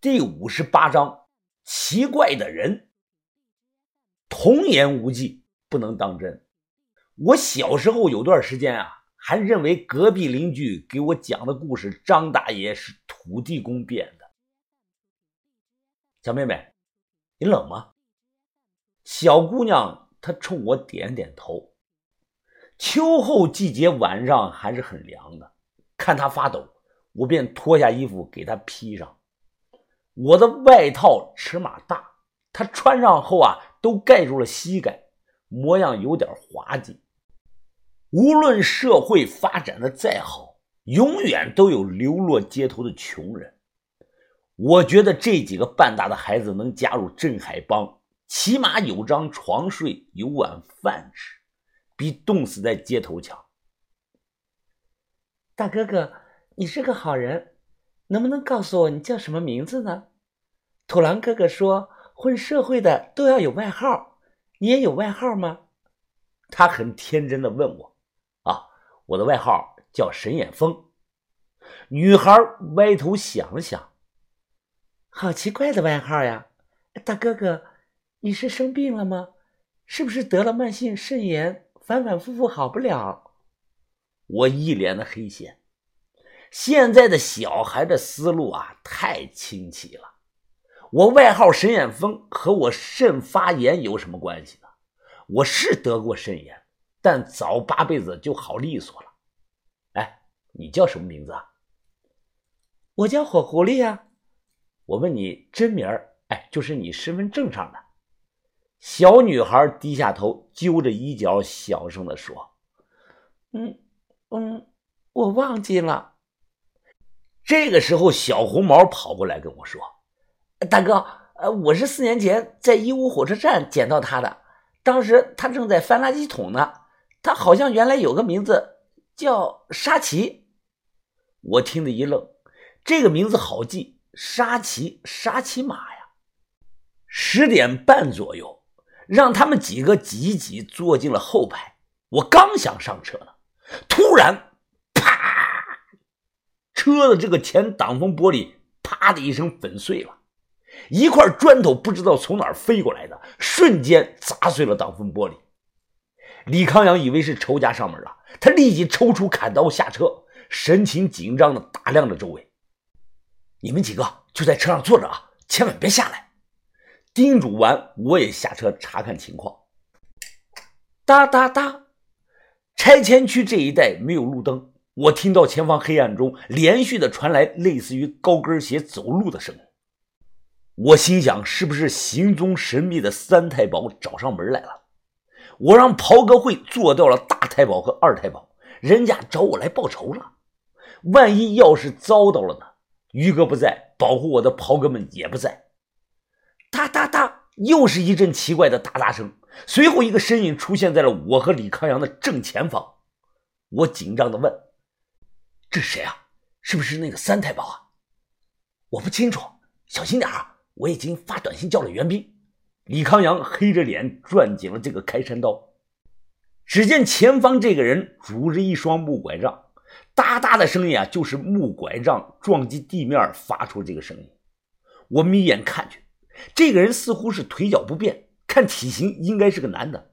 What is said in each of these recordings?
第五十八章：奇怪的人。童言无忌，不能当真。我小时候有段时间啊，还认为隔壁邻居给我讲的故事，张大爷是土地公变的。小妹妹，你冷吗？小姑娘她冲我点点头。秋后季节晚上还是很凉的，看她发抖，我便脱下衣服给她披上。我的外套尺码大，他穿上后啊，都盖住了膝盖，模样有点滑稽。无论社会发展的再好，永远都有流落街头的穷人。我觉得这几个半大的孩子能加入镇海帮，起码有张床睡，有碗饭吃。比冻死在街头强。大哥哥，你是个好人，能不能告诉我你叫什么名字呢？土狼哥哥说，混社会的都要有外号，你也有外号吗？他很天真的问我。啊，我的外号叫神眼风。女孩歪头想了想，好奇怪的外号呀！大哥哥，你是生病了吗？是不是得了慢性肾炎？反反复复好不了，我一脸的黑线。现在的小孩的思路啊，太清奇了。我外号沈眼风和我肾发炎有什么关系呢？我是得过肾炎，但早八辈子就好利索了。哎，你叫什么名字啊？我叫火狐狸呀。我问你真名儿，哎，就是你身份证上的。小女孩低下头，揪着衣角，小声的说：“嗯嗯，我忘记了。”这个时候，小红毛跑过来跟我说：“大哥，呃，我是四年前在义乌火车站捡到他的，当时他正在翻垃圾桶呢。他好像原来有个名字叫沙琪。”我听得一愣，这个名字好记，沙琪，沙琪玛呀。十点半左右。让他们几个挤一挤，坐进了后排。我刚想上车呢，突然，啪！车的这个前挡风玻璃啪的一声粉碎了，一块砖头不知道从哪儿飞过来的，瞬间砸碎了挡风玻璃。李康阳以为是仇家上门了，他立即抽出砍刀下车，神情紧张的打量着周围。你们几个就在车上坐着啊，千万别下来。叮嘱完，我也下车查看情况。哒哒哒，拆迁区这一带没有路灯，我听到前方黑暗中连续的传来类似于高跟鞋走路的声音。我心想，是不是行踪神秘的三太保找上门来了？我让袍哥会做掉了大太保和二太保，人家找我来报仇了。万一要是遭到了呢？于哥不在，保护我的袍哥们也不在。哒哒哒，又是一阵奇怪的哒哒声。随后，一个身影出现在了我和李康阳的正前方。我紧张的问：“这是谁啊？是不是那个三太保啊？”我不清楚，小心点啊！我已经发短信叫了援兵。李康阳黑着脸攥紧了这个开山刀。只见前方这个人拄着一双木拐杖，哒哒的声音啊，就是木拐杖撞击地面发出这个声音。我眯眼看去。这个人似乎是腿脚不便，看体型应该是个男的。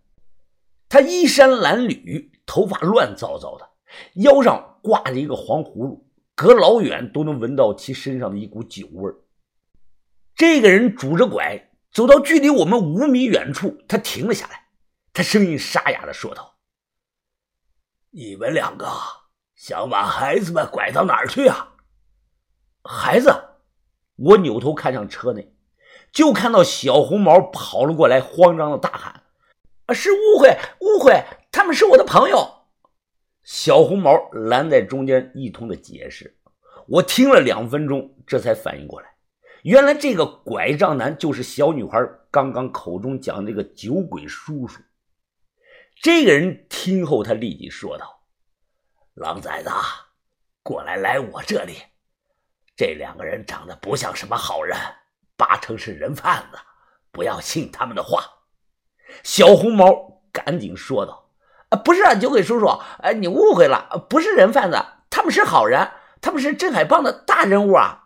他衣衫褴褛，头发乱糟糟的，腰上挂着一个黄葫芦，隔老远都能闻到其身上的一股酒味这个人拄着拐走到距离我们五米远处，他停了下来，他声音沙哑的说道：“你们两个想把孩子们拐到哪儿去啊？”孩子，我扭头看向车内。就看到小红毛跑了过来，慌张的大喊：“啊，是误会，误会，他们是我的朋友。”小红毛拦在中间，一通的解释。我听了两分钟，这才反应过来，原来这个拐杖男就是小女孩刚刚口中讲那个酒鬼叔叔。这个人听后，他立即说道：“狼崽子，过来，来我这里。这两个人长得不像什么好人。”八成是人贩子，不要信他们的话。小红毛赶紧说道：“，啊不是啊，酒鬼叔叔，呃，你误会了，不是人贩子，他们是好人，他们是镇海帮的大人物啊。”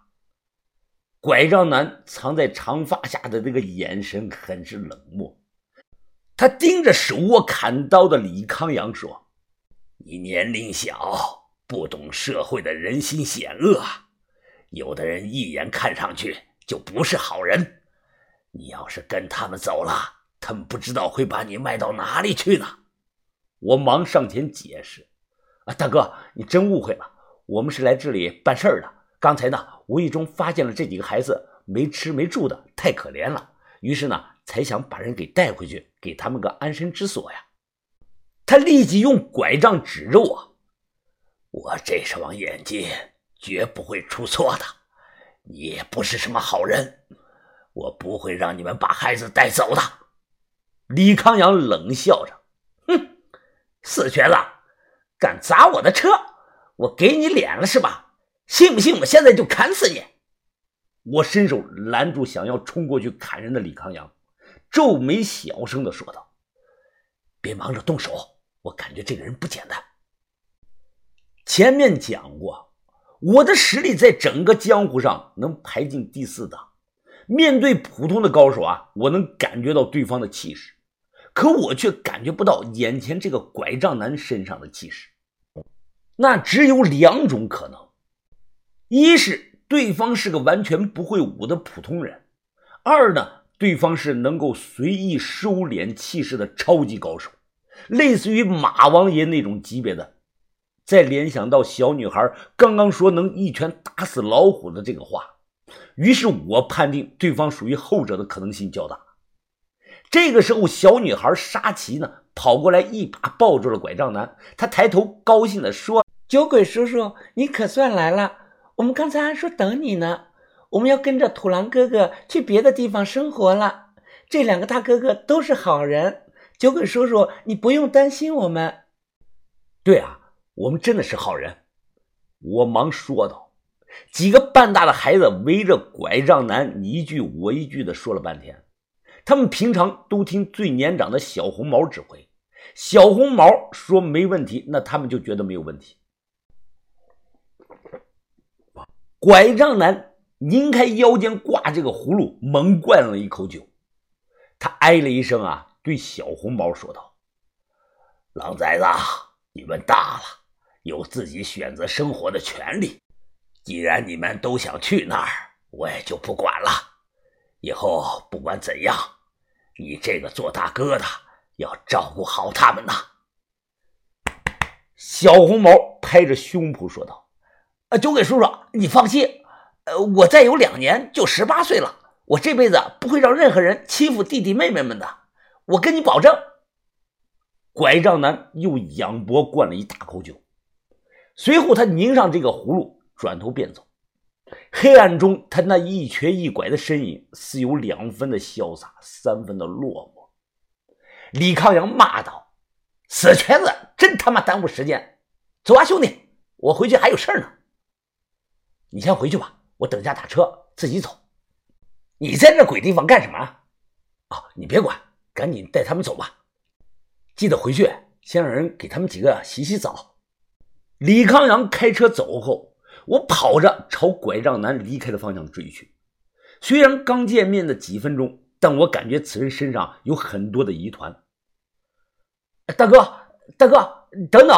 拐杖男藏在长发下的那个眼神很是冷漠，他盯着手握砍刀的李康阳说：“你年龄小，不懂社会的人心险恶啊，有的人一眼看上去就不是好人。你要是跟他们走了，他们不知道会把你卖到哪里去呢。”我忙上前解释：“啊，大哥，你真误会了，我们是来这里办事儿的。”刚才呢，无意中发现了这几个孩子没吃没住的，太可怜了，于是呢，才想把人给带回去，给他们个安身之所呀。他立即用拐杖指着我：“我这双眼睛绝不会出错的，你也不是什么好人，我不会让你们把孩子带走的。”李康阳冷笑着：“，死瘸子，敢砸我的车，我给你脸了是吧？”信不信我现在就砍死你？我伸手拦住想要冲过去砍人的李康阳，皱眉小声的说道：“别忙着动手，我感觉这个人不简单。前面讲过，我的实力在整个江湖上能排进第四档。面对普通的高手啊，我能感觉到对方的气势，可我却感觉不到眼前这个拐杖男身上的气势。那只有两种可能。”一是对方是个完全不会武的普通人，二呢，对方是能够随意收敛气势的超级高手，类似于马王爷那种级别的。再联想到小女孩刚刚说能一拳打死老虎的这个话，于是我判定对方属于后者的可能性较大。这个时候，小女孩沙琪呢跑过来，一把抱住了拐杖男，她抬头高兴地说：“酒鬼叔叔，你可算来了。”我们刚才还说等你呢，我们要跟着土狼哥哥去别的地方生活了。这两个大哥哥都是好人，酒鬼叔叔，你不用担心我们。对啊，我们真的是好人。我忙说道。几个半大的孩子围着拐杖男，你一句我一句的说了半天。他们平常都听最年长的小红毛指挥，小红毛说没问题，那他们就觉得没有问题。拐杖男拧开腰间挂这个葫芦，猛灌了一口酒。他哎了一声啊，对小红毛说道：“狼崽子，你们大了，有自己选择生活的权利。既然你们都想去那儿，我也就不管了。以后不管怎样，你这个做大哥的要照顾好他们呐。”小红毛拍着胸脯说道。呃，酒鬼叔叔，你放心，呃，我再有两年就十八岁了，我这辈子不会让任何人欺负弟弟妹妹们的，我跟你保证。拐杖男又仰脖灌了一大口酒，随后他拧上这个葫芦，转头便走。黑暗中，他那一瘸一拐的身影，似有两分的潇洒，三分的落寞。李康阳骂道：“死瘸子，真他妈耽误时间！走啊，兄弟，我回去还有事呢。”你先回去吧，我等下打车自己走。你在这鬼地方干什么？啊，你别管，赶紧带他们走吧。记得回去先让人给他们几个洗洗澡。李康阳开车走后，我跑着朝拐杖男离开的方向追去。虽然刚见面的几分钟，但我感觉此人身上有很多的疑团。大哥，大哥，等等！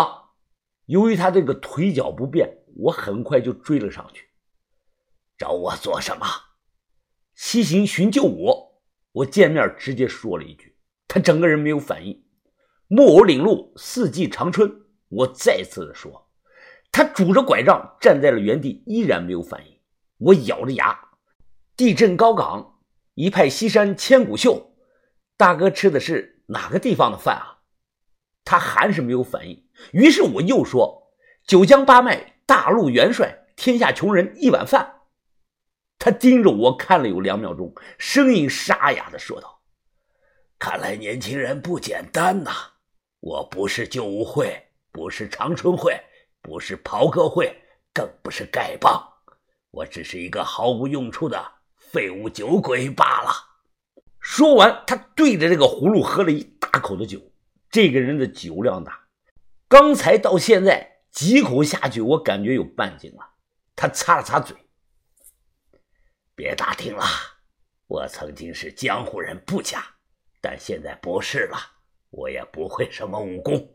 由于他这个腿脚不便。我很快就追了上去，找我做什么？西行寻救我。我见面直接说了一句，他整个人没有反应。木偶领路，四季长春。我再次的说，他拄着拐杖站在了原地，依然没有反应。我咬着牙，地震高岗，一派西山千古秀。大哥吃的是哪个地方的饭啊？他还是没有反应。于是我又说，九江八脉。大陆元帅，天下穷人一碗饭。他盯着我看了有两秒钟，声音沙哑的说道：“看来年轻人不简单呐！我不是救武会，不是长春会，不是袍哥会，更不是丐帮，我只是一个毫无用处的废物酒鬼罢了。”说完，他对着这个葫芦喝了一大口的酒。这个人的酒量大，刚才到现在。几口下去，我感觉有半斤了。他擦了擦嘴，别打听了，我曾经是江湖人不假，但现在不是了，我也不会什么武功。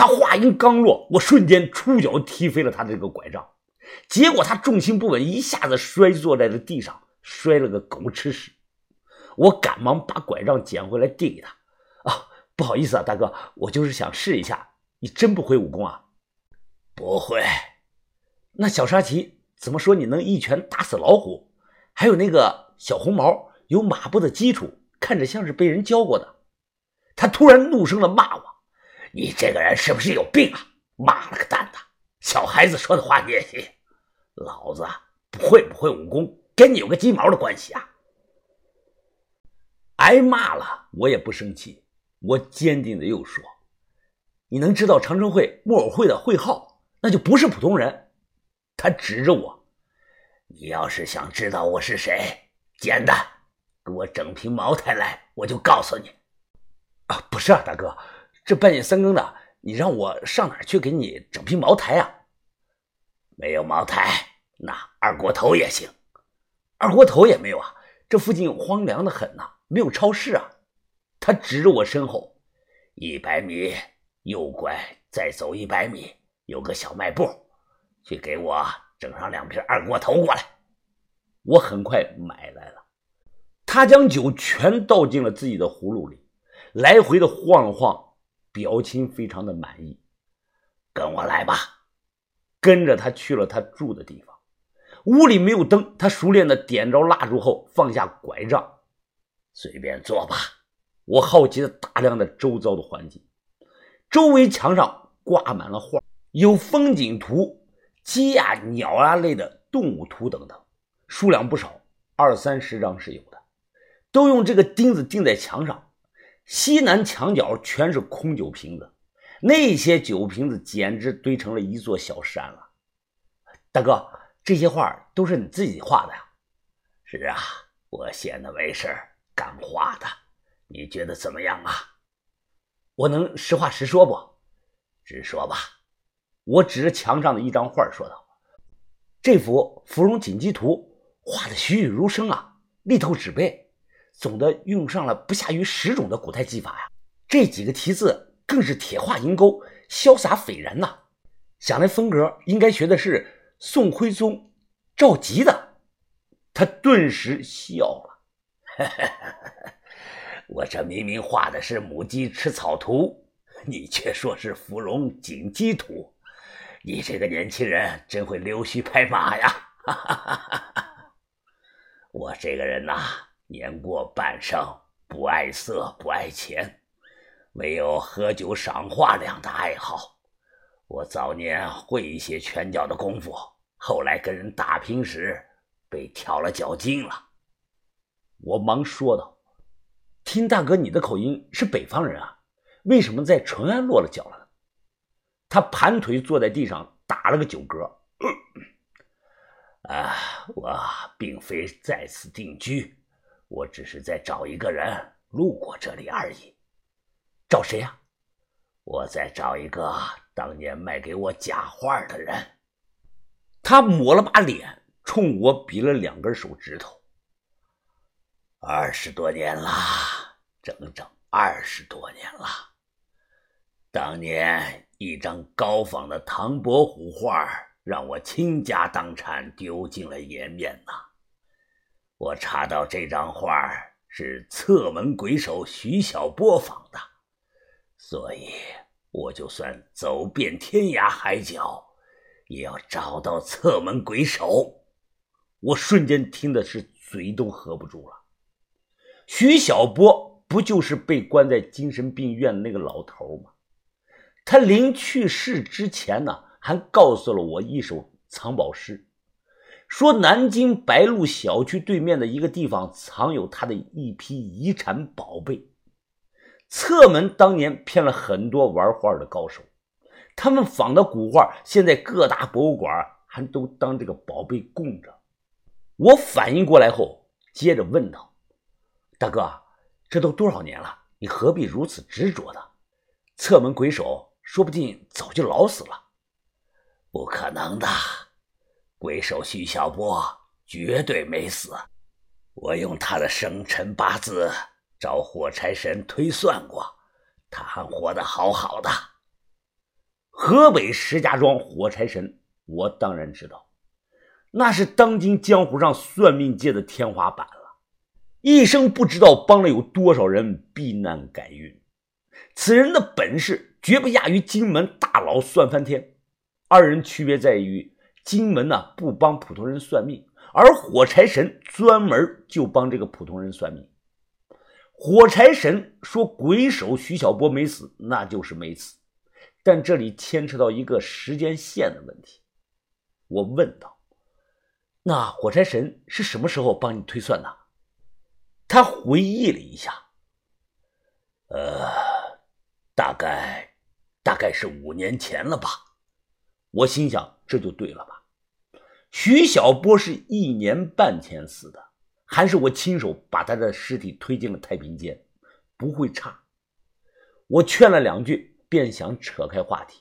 他话音刚落，我瞬间出脚踢飞了他的这个拐杖，结果他重心不稳，一下子摔坐在了地上，摔了个狗吃屎。我赶忙把拐杖捡回来递给他。啊，不好意思啊，大哥，我就是想试一下。你真不会武功啊？不会。那小沙琪怎么说你能一拳打死老虎？还有那个小红毛有马步的基础，看着像是被人教过的。他突然怒声的骂我：“你这个人是不是有病啊？妈了个蛋的，小孩子说的话你也信？老子会不会武功跟你有个鸡毛的关系啊？”挨骂了，我也不生气，我坚定的又说：“你能知道长城会木偶会的会号，那就不是普通人。”他指着我：“你要是想知道我是谁，简单，给我整瓶茅台来，我就告诉你。”啊，不是啊，大哥，这半夜三更的，你让我上哪儿去给你整瓶茅台啊？没有茅台，那二锅头也行。二锅头也没有啊，这附近荒凉的很呐。没有超市啊！他指着我身后，一百米右拐，再走一百米有个小卖部，去给我整上两瓶二锅头过来。我很快买来了。他将酒全倒进了自己的葫芦里，来回的晃了晃，表情非常的满意。跟我来吧，跟着他去了他住的地方。屋里没有灯，他熟练的点着蜡烛后，放下拐杖。随便坐吧。我好奇的打量着周遭的环境，周围墙上挂满了画，有风景图、鸡啊、鸟啊类的动物图等等，数量不少，二三十张是有的。都用这个钉子钉在墙上。西南墙角全是空酒瓶子，那些酒瓶子简直堆成了一座小山了。大哥，这些画都是你自己画的呀？是啊，我闲的没事干画的，你觉得怎么样啊？我能实话实说不？直说吧。我指着墙上的一张画说道：“这幅《芙蓉锦鸡图》画的栩栩如生啊，力透纸背，总的用上了不下于十种的古代技法呀。这几个题字更是铁画银钩，潇洒斐然呐。想来风格应该学的是宋徽宗赵佶的。”他顿时笑了。我这明明画的是母鸡吃草图，你却说是芙蓉锦鸡图，你这个年轻人真会溜须拍马呀！我这个人呐，年过半生，不爱色，不爱钱，没有喝酒赏画两大爱好。我早年会一些拳脚的功夫，后来跟人打拼时被挑了脚筋了。我忙说道：“听大哥，你的口音是北方人啊，为什么在淳安落了脚了？”他盘腿坐在地上，打了个酒嗝。啊，我并非在此定居，我只是在找一个人路过这里而已。找谁呀？我在找一个当年卖给我假画的人。他抹了把脸，冲我比了两根手指头。二十多年了，整整二十多年了。当年一张高仿的唐伯虎画，让我倾家荡产，丢尽了颜面呐。我查到这张画是侧门鬼手徐小波仿的，所以我就算走遍天涯海角，也要找到侧门鬼手。我瞬间听的是嘴都合不住了。徐小波不就是被关在精神病院的那个老头吗？他临去世之前呢，还告诉了我一首藏宝诗，说南京白鹿小区对面的一个地方藏有他的一批遗产宝贝。侧门当年骗了很多玩画的高手，他们仿的古画现在各大博物馆还都当这个宝贝供着。我反应过来后，接着问道。大哥，这都多少年了，你何必如此执着呢？侧门鬼手说不定早就老死了。不可能的，鬼手徐小波绝对没死。我用他的生辰八字找火柴神推算过，他还活得好好的。河北石家庄火柴神，我当然知道，那是当今江湖上算命界的天花板了，一生不知道帮了有多少人避难改运。此人的本事绝不亚于金门大佬算翻天。二人区别在于，金门呢不帮普通人算命，而火柴神专门就帮这个普通人算命。火柴神说鬼手徐小波没死，那就是没死。但这里牵扯到一个时间线的问题，我问道：“那火柴神是什么时候帮你推算的？”他回忆了一下，呃，大概大概是五年前了吧。我心想，这就对了吧？徐小波是一年半前死的，还是我亲手把他的尸体推进了太平间，不会差。我劝了两句。便想扯开话题，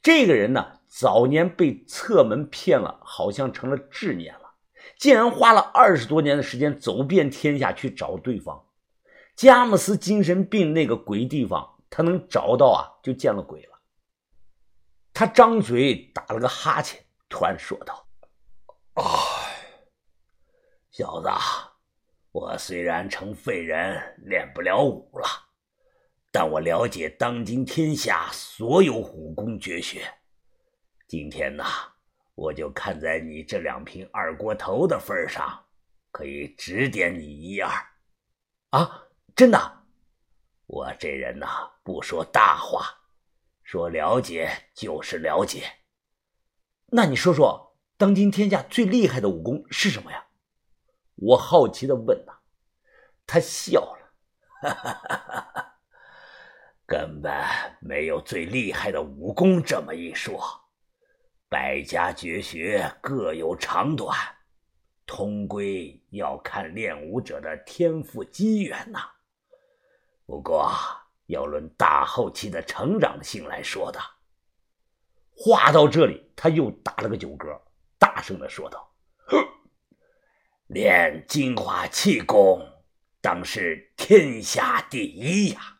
这个人呢，早年被侧门骗了，好像成了执念了，竟然花了二十多年的时间走遍天下去找对方。佳木斯精神病那个鬼地方，他能找到啊，就见了鬼了。他张嘴打了个哈欠，突然说道：“啊，小子，我虽然成废人，练不了武了。”但我了解当今天下所有武功绝学，今天呢，我就看在你这两瓶二锅头的份上，可以指点你一二。啊，真的？我这人呐，不说大话，说了解就是了解。那你说说，当今天下最厉害的武功是什么呀？我好奇的问呐。他笑了，哈哈哈哈哈。根本没有最厉害的武功这么一说，百家绝学各有长短，通归要看练武者的天赋机缘呐。不过要论大后期的成长性来说的，话到这里，他又打了个酒嗝，大声的说道：“练金华气功，当是天下第一呀！”